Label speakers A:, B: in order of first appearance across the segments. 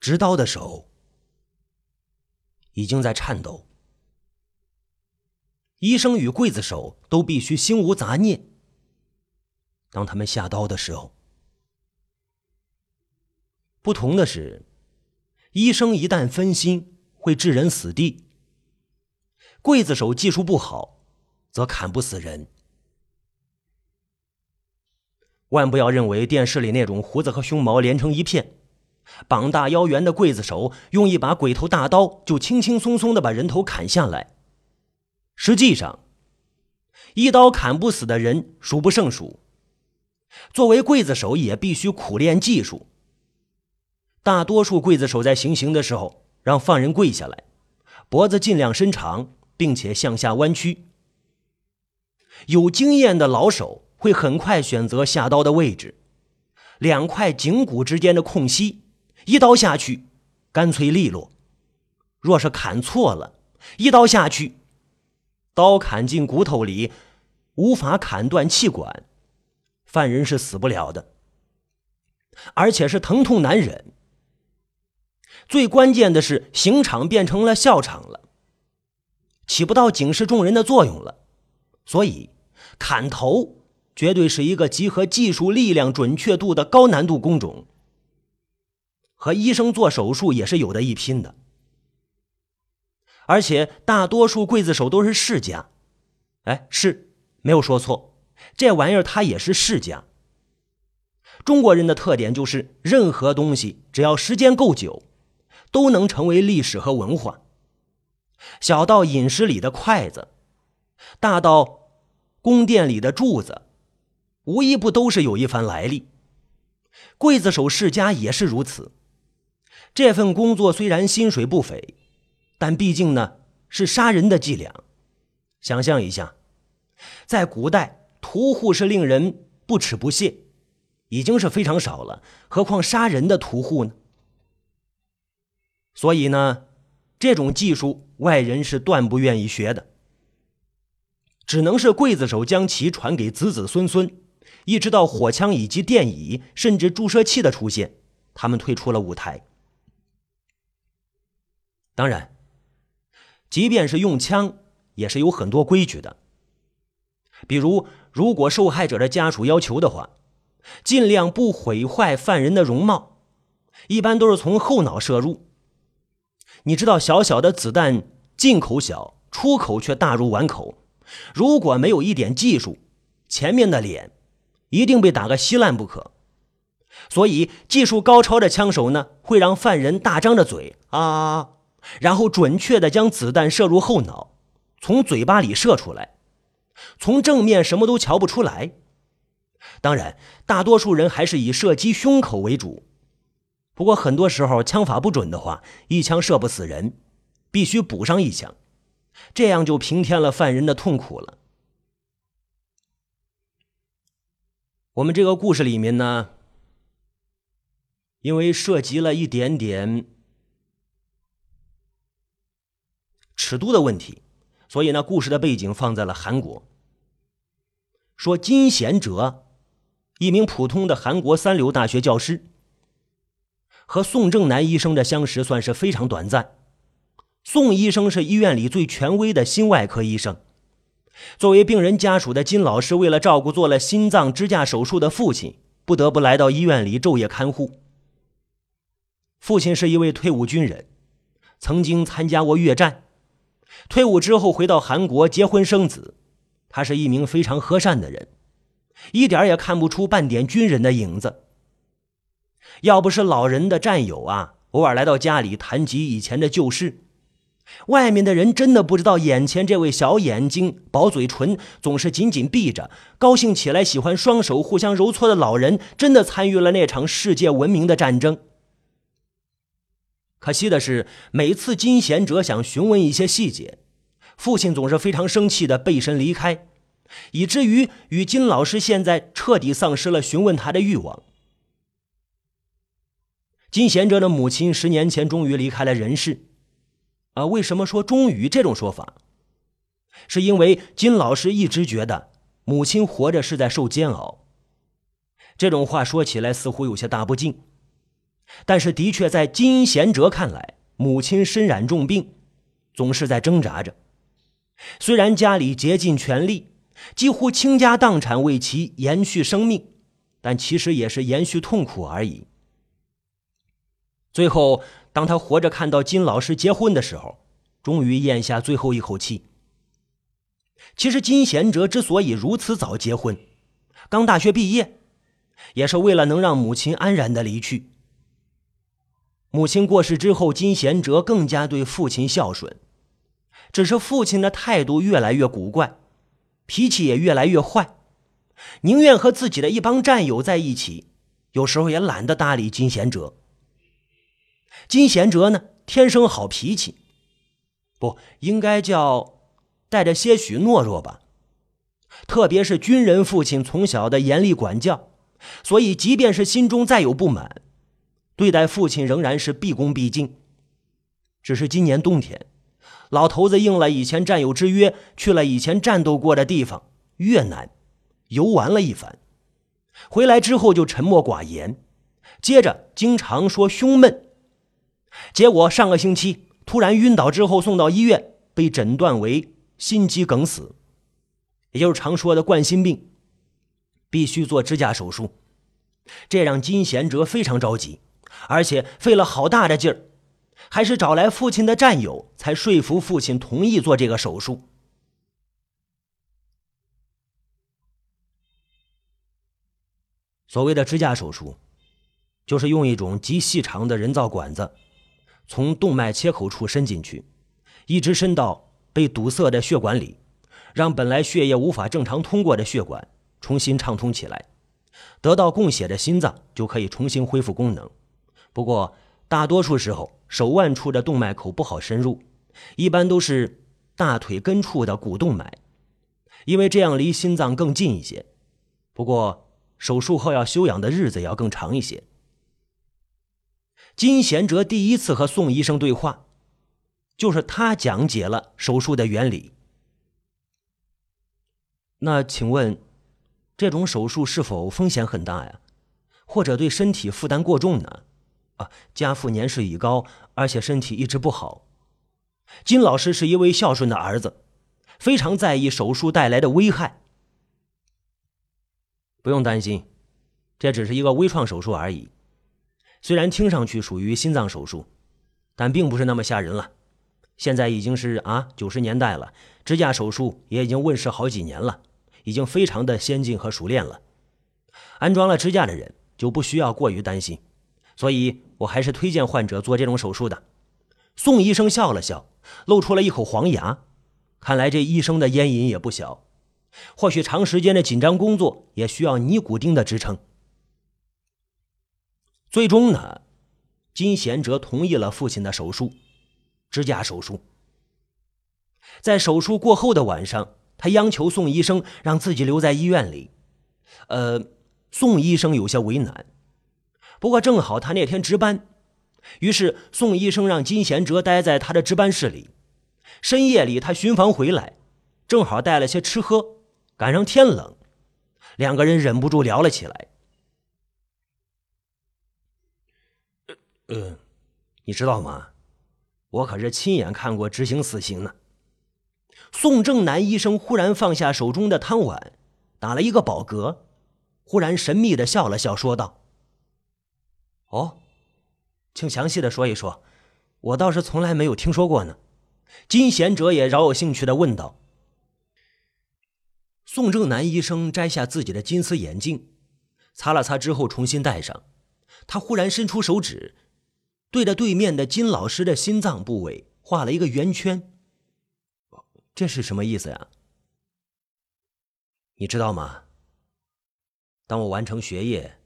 A: 执刀的手已经在颤抖。医生与刽子手都必须心无杂念。当他们下刀的时候，不同的是，医生一旦分心会致人死地，刽子手技术不好，则砍不死人。万不要认为电视里那种胡子和胸毛连成一片、膀大腰圆的刽子手，用一把鬼头大刀就轻轻松松的把人头砍下来。实际上，一刀砍不死的人数不胜数。作为刽子手，也必须苦练技术。大多数刽子手在行刑的时候，让犯人跪下来，脖子尽量伸长，并且向下弯曲。有经验的老手。会很快选择下刀的位置，两块颈骨之间的空隙，一刀下去，干脆利落。若是砍错了，一刀下去，刀砍进骨头里，无法砍断气管，犯人是死不了的，而且是疼痛难忍。最关键的是，刑场变成了笑场了，起不到警示众人的作用了，所以砍头。绝对是一个集合技术、力量、准确度的高难度工种，和医生做手术也是有的一拼的。而且大多数刽子手都是世家，哎，是没有说错，这玩意儿它也是世家。中国人的特点就是，任何东西只要时间够久，都能成为历史和文化。小到饮食里的筷子，大到宫殿里的柱子。无一不都是有一番来历，刽子手世家也是如此。这份工作虽然薪水不菲，但毕竟呢是杀人的伎俩。想象一下，在古代屠户是令人不耻不屑，已经是非常少了，何况杀人的屠户呢？所以呢，这种技术外人是断不愿意学的，只能是刽子手将其传给子子孙孙。一直到火枪以及电椅，甚至注射器的出现，他们退出了舞台。当然，即便是用枪，也是有很多规矩的。比如，如果受害者的家属要求的话，尽量不毁坏犯人的容貌，一般都是从后脑射入。你知道，小小的子弹进口小，出口却大如碗口。如果没有一点技术，前面的脸。一定被打个稀烂不可，所以技术高超的枪手呢，会让犯人大张着嘴啊，然后准确的将子弹射入后脑，从嘴巴里射出来，从正面什么都瞧不出来。当然，大多数人还是以射击胸口为主，不过很多时候枪法不准的话，一枪射不死人，必须补上一枪，这样就平添了犯人的痛苦了。我们这个故事里面呢，因为涉及了一点点尺度的问题，所以呢，故事的背景放在了韩国。说金贤哲，一名普通的韩国三流大学教师，和宋正南医生的相识算是非常短暂。宋医生是医院里最权威的心外科医生。作为病人家属的金老师，为了照顾做了心脏支架手术的父亲，不得不来到医院里昼夜看护。父亲是一位退伍军人，曾经参加过越战，退伍之后回到韩国结婚生子。他是一名非常和善的人，一点也看不出半点军人的影子。要不是老人的战友啊，偶尔来到家里谈及以前的旧事。外面的人真的不知道，眼前这位小眼睛、薄嘴唇、总是紧紧闭着、高兴起来喜欢双手互相揉搓的老人，真的参与了那场世界闻名的战争。可惜的是，每次金贤哲想询问一些细节，父亲总是非常生气的背身离开，以至于与金老师现在彻底丧失了询问他的欲望。金贤哲的母亲十年前终于离开了人世。啊，为什么说终于这种说法？是因为金老师一直觉得母亲活着是在受煎熬。这种话说起来似乎有些大不敬，但是的确在金贤哲看来，母亲身染重病，总是在挣扎着。虽然家里竭尽全力，几乎倾家荡产为其延续生命，但其实也是延续痛苦而已。最后，当他活着看到金老师结婚的时候，终于咽下最后一口气。其实金贤哲之所以如此早结婚，刚大学毕业，也是为了能让母亲安然的离去。母亲过世之后，金贤哲更加对父亲孝顺，只是父亲的态度越来越古怪，脾气也越来越坏，宁愿和自己的一帮战友在一起，有时候也懒得搭理金贤哲。金贤哲呢，天生好脾气，不应该叫带着些许懦弱吧？特别是军人父亲从小的严厉管教，所以即便是心中再有不满，对待父亲仍然是毕恭毕敬。只是今年冬天，老头子应了以前战友之约，去了以前战斗过的地方越南，游玩了一番，回来之后就沉默寡言，接着经常说胸闷。结果上个星期突然晕倒之后送到医院，被诊断为心肌梗死，也就是常说的冠心病，必须做支架手术。这让金贤哲非常着急，而且费了好大的劲儿，还是找来父亲的战友才说服父亲同意做这个手术。所谓的支架手术，就是用一种极细长的人造管子。从动脉切口处伸进去，一直伸到被堵塞的血管里，让本来血液无法正常通过的血管重新畅通起来，得到供血的心脏就可以重新恢复功能。不过，大多数时候手腕处的动脉口不好深入，一般都是大腿根处的股动脉，因为这样离心脏更近一些。不过，手术后要休养的日子要更长一些。金贤哲第一次和宋医生对话，就是他讲解了手术的原理。那请问，这种手术是否风险很大呀？或者对身体负担过重呢？啊，家父年事已高，而且身体一直不好。金老师是一位孝顺的儿子，非常在意手术带来的危害。不用担心，这只是一个微创手术而已。虽然听上去属于心脏手术，但并不是那么吓人了。现在已经是啊九十年代了，支架手术也已经问世好几年了，已经非常的先进和熟练了。安装了支架的人就不需要过于担心，所以我还是推荐患者做这种手术的。宋医生笑了笑，露出了一口黄牙，看来这医生的烟瘾也不小，或许长时间的紧张工作也需要尼古丁的支撑。最终呢，金贤哲同意了父亲的手术，支架手术。在手术过后的晚上，他央求宋医生让自己留在医院里。呃，宋医生有些为难，不过正好他那天值班，于是宋医生让金贤哲待在他的值班室里。深夜里他巡房回来，正好带了些吃喝，赶上天冷，两个人忍不住聊了起来。呃，你知道吗？我可是亲眼看过执行死刑呢。宋正南医生忽然放下手中的汤碗，打了一个饱嗝，忽然神秘的笑了笑，说道：“哦，请详细的说一说，我倒是从来没有听说过呢。”金贤哲也饶有兴趣的问道。宋正南医生摘下自己的金丝眼镜，擦了擦之后重新戴上，他忽然伸出手指。对着对面的金老师的心脏部位画了一个圆圈，这是什么意思呀？你知道吗？当我完成学业，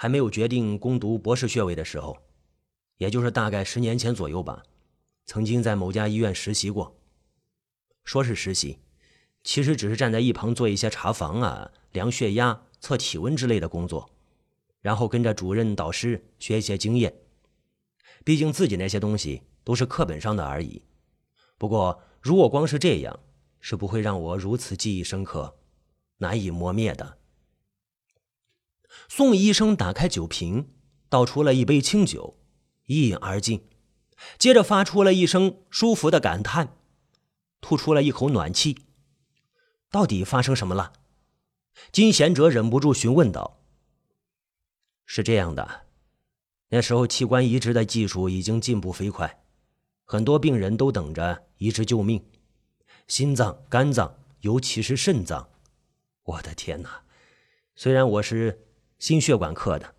A: 还没有决定攻读博士学位的时候，也就是大概十年前左右吧，曾经在某家医院实习过。说是实习，其实只是站在一旁做一些查房啊、量血压、测体温之类的工作，然后跟着主任导师学一些经验。毕竟自己那些东西都是课本上的而已。不过，如果光是这样，是不会让我如此记忆深刻、难以磨灭的。宋医生打开酒瓶，倒出了一杯清酒，一饮而尽，接着发出了一声舒服的感叹，吐出了一口暖气。到底发生什么了？金贤哲忍不住询问道：“是这样的，那时候器官移植的技术已经进步飞快，很多病人都等着移植救命，心脏、肝脏，尤其是肾脏。我的天哪！虽然我是心血管科的，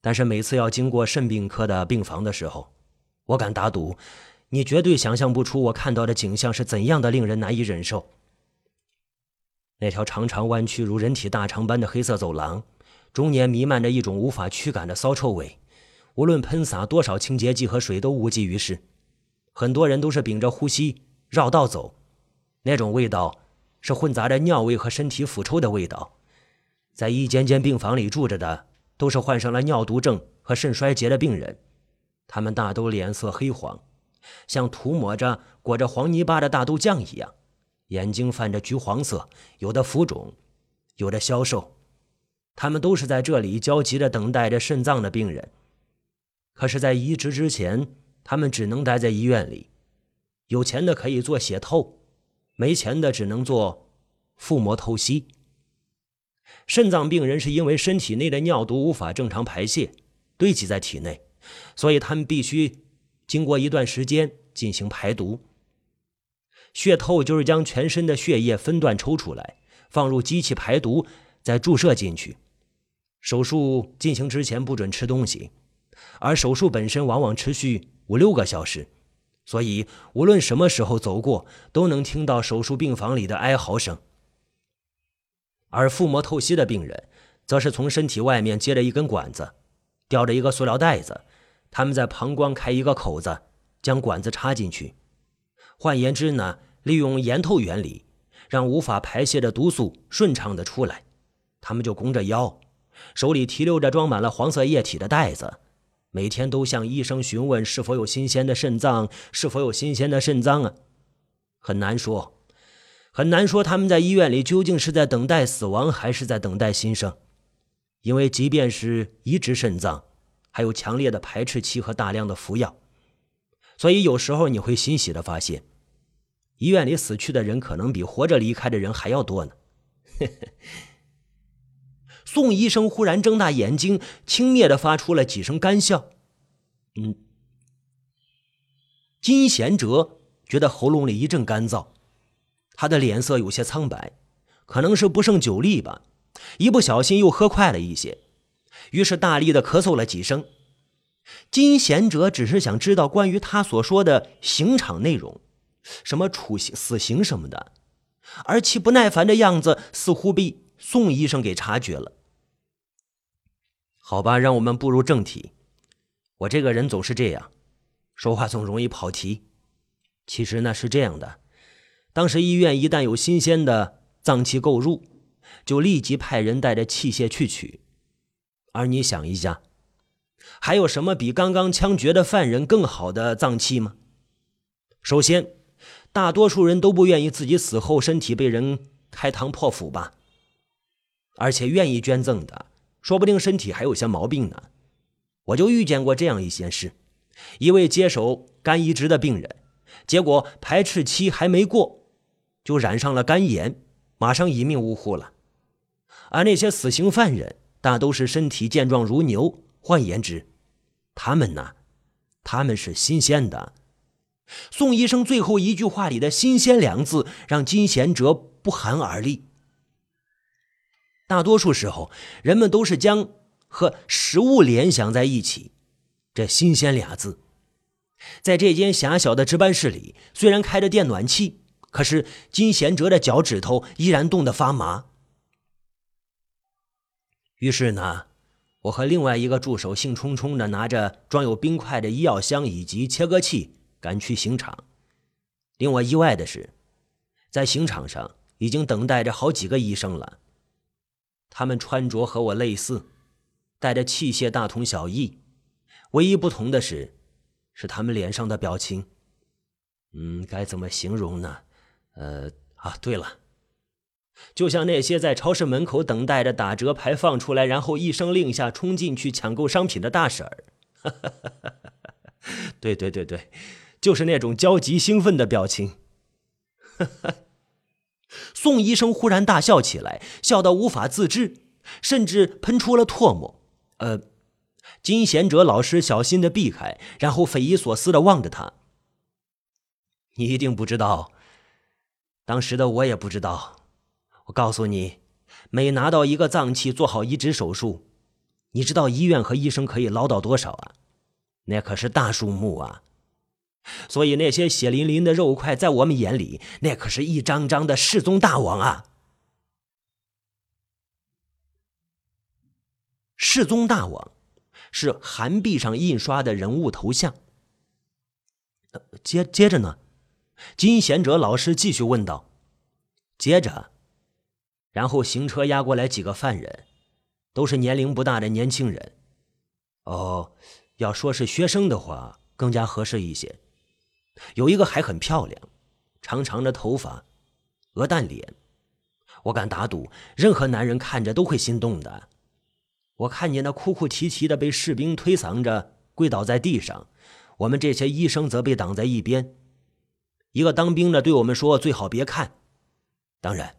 A: 但是每次要经过肾病科的病房的时候，我敢打赌，你绝对想象不出我看到的景象是怎样的令人难以忍受。”那条长长弯曲如人体大肠般的黑色走廊，终年弥漫着一种无法驱赶的骚臭味。无论喷洒多少清洁剂和水，都无济于事。很多人都是屏着呼吸绕道走，那种味道是混杂着尿味和身体腐臭的味道。在一间间病房里住着的，都是患上了尿毒症和肾衰竭的病人，他们大都脸色黑黄，像涂抹着裹着黄泥巴的大豆酱一样。眼睛泛着橘黄色，有的浮肿，有的消瘦，他们都是在这里焦急地等待着肾脏的病人。可是，在移植之前，他们只能待在医院里。有钱的可以做血透，没钱的只能做腹膜透析。肾脏病人是因为身体内的尿毒无法正常排泄，堆积在体内，所以他们必须经过一段时间进行排毒。血透就是将全身的血液分段抽出来，放入机器排毒，再注射进去。手术进行之前不准吃东西，而手术本身往往持续五六个小时，所以无论什么时候走过，都能听到手术病房里的哀嚎声。而腹膜透析的病人，则是从身体外面接着一根管子，吊着一个塑料袋子，他们在膀胱开一个口子，将管子插进去。换言之呢？利用盐透原理，让无法排泄的毒素顺畅的出来。他们就弓着腰，手里提溜着装满了黄色液体的袋子，每天都向医生询问是否有新鲜的肾脏，是否有新鲜的肾脏啊？很难说，很难说他们在医院里究竟是在等待死亡，还是在等待新生。因为即便是移植肾脏，还有强烈的排斥期和大量的服药，所以有时候你会欣喜的发现。医院里死去的人可能比活着离开的人还要多呢。宋医生忽然睁大眼睛，轻蔑的发出了几声干笑。嗯，金贤哲觉得喉咙里一阵干燥，他的脸色有些苍白，可能是不胜酒力吧，一不小心又喝快了一些，于是大力的咳嗽了几声。金贤哲只是想知道关于他所说的刑场内容。什么处刑、死刑什么的，而其不耐烦的样子似乎被宋医生给察觉了。好吧，让我们步入正题。我这个人总是这样，说话总容易跑题。其实呢是这样的，当时医院一旦有新鲜的脏器购入，就立即派人带着器械去取。而你想一下，还有什么比刚刚枪决的犯人更好的脏器吗？首先。大多数人都不愿意自己死后身体被人开膛破腹吧，而且愿意捐赠的，说不定身体还有些毛病呢。我就遇见过这样一件事：一位接手肝移植的病人，结果排斥期还没过，就染上了肝炎，马上一命呜呼了。而那些死刑犯人大都是身体健壮如牛，换言之，他们呢，他们是新鲜的。宋医生最后一句话里的“新鲜”两字，让金贤哲不寒而栗。大多数时候，人们都是将和食物联想在一起。这“新鲜”俩字，在这间狭小的值班室里，虽然开着电暖气，可是金贤哲的脚趾头依然冻得发麻。于是呢，我和另外一个助手兴冲冲的拿着装有冰块的医药箱以及切割器。赶去刑场，令我意外的是，在刑场上已经等待着好几个医生了。他们穿着和我类似，带着器械大同小异，唯一不同的是，是他们脸上的表情。嗯，该怎么形容呢？呃，啊，对了，就像那些在超市门口等待着打折牌放出来，然后一声令下冲进去抢购商品的大婶儿。对对对对，就是那种焦急兴奋的表情。宋医生忽然大笑起来，笑到无法自制，甚至喷出了唾沫。呃，金贤哲老师小心的避开，然后匪夷所思的望着他。你一定不知道，当时的我也不知道。我告诉你，每拿到一个脏器做好移植手术，你知道医院和医生可以捞到多少啊？那可是大数目啊！所以那些血淋淋的肉块，在我们眼里，那可是一张张的世宗大王啊！世宗大王是韩壁上印刷的人物头像。接接着呢，金贤哲老师继续问道：“接着。”然后行车压过来几个犯人，都是年龄不大的年轻人。哦，要说是学生的话，更加合适一些。有一个还很漂亮，长长的头发，鹅蛋脸。我敢打赌，任何男人看着都会心动的。我看见他哭哭啼啼的被士兵推搡着跪倒在地上，我们这些医生则被挡在一边。一个当兵的对我们说：“最好别看。”当然。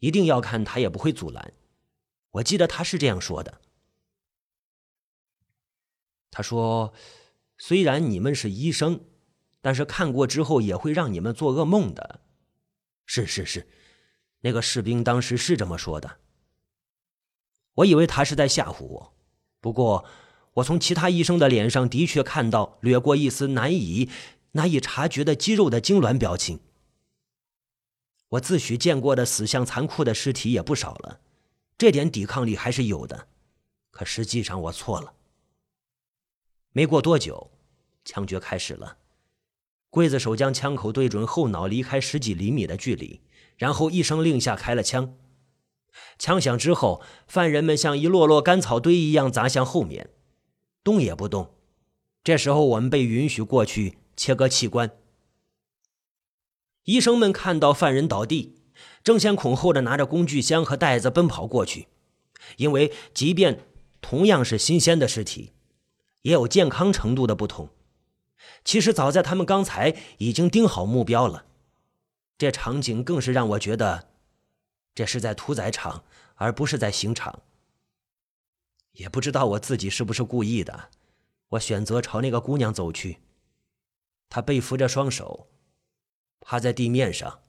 A: 一定要看，他也不会阻拦。我记得他是这样说的。他说：“虽然你们是医生，但是看过之后也会让你们做噩梦的。”是是是，那个士兵当时是这么说的。我以为他是在吓唬我，不过我从其他医生的脸上的确看到掠过一丝难以难以察觉的肌肉的痉挛表情。我自诩见过的死相残酷的尸体也不少了，这点抵抗力还是有的。可实际上我错了。没过多久，枪决开始了。刽子手将枪口对准后脑，离开十几厘米的距离，然后一声令下开了枪。枪响之后，犯人们像一摞摞干草堆一样砸向后面，动也不动。这时候我们被允许过去切割器官。医生们看到犯人倒地，争先恐后的拿着工具箱和袋子奔跑过去，因为即便同样是新鲜的尸体，也有健康程度的不同。其实早在他们刚才已经盯好目标了。这场景更是让我觉得，这是在屠宰场，而不是在刑场。也不知道我自己是不是故意的，我选择朝那个姑娘走去，他背扶着双手。趴在地面上，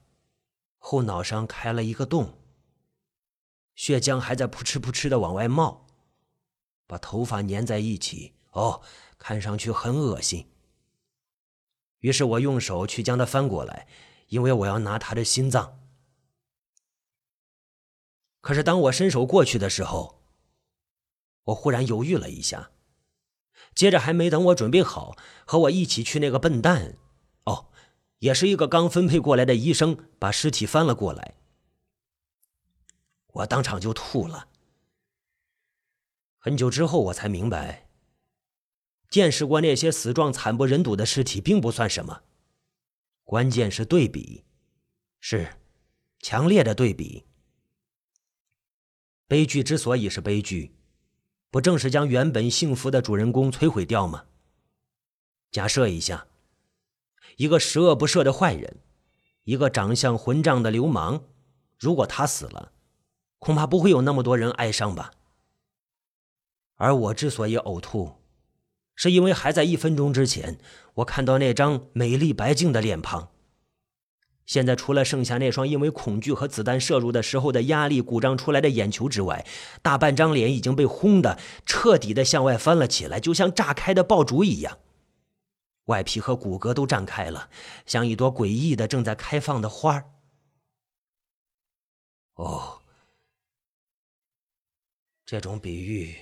A: 后脑上开了一个洞，血浆还在扑哧扑哧的往外冒，把头发粘在一起，哦，看上去很恶心。于是我用手去将它翻过来，因为我要拿他的心脏。可是当我伸手过去的时候，我忽然犹豫了一下，接着还没等我准备好，和我一起去那个笨蛋。哦也是一个刚分配过来的医生，把尸体翻了过来，我当场就吐了。很久之后，我才明白，见识过那些死状惨不忍睹的尸体并不算什么，关键是对比，是强烈的对比。悲剧之所以是悲剧，不正是将原本幸福的主人公摧毁掉吗？假设一下。一个十恶不赦的坏人，一个长相混账的流氓，如果他死了，恐怕不会有那么多人哀伤吧。而我之所以呕吐，是因为还在一分钟之前，我看到那张美丽白净的脸庞，现在除了剩下那双因为恐惧和子弹射入的时候的压力鼓胀出来的眼球之外，大半张脸已经被轰的彻底的向外翻了起来，就像炸开的爆竹一样。外皮和骨骼都绽开了，像一朵诡异的正在开放的花儿。哦，这种比喻。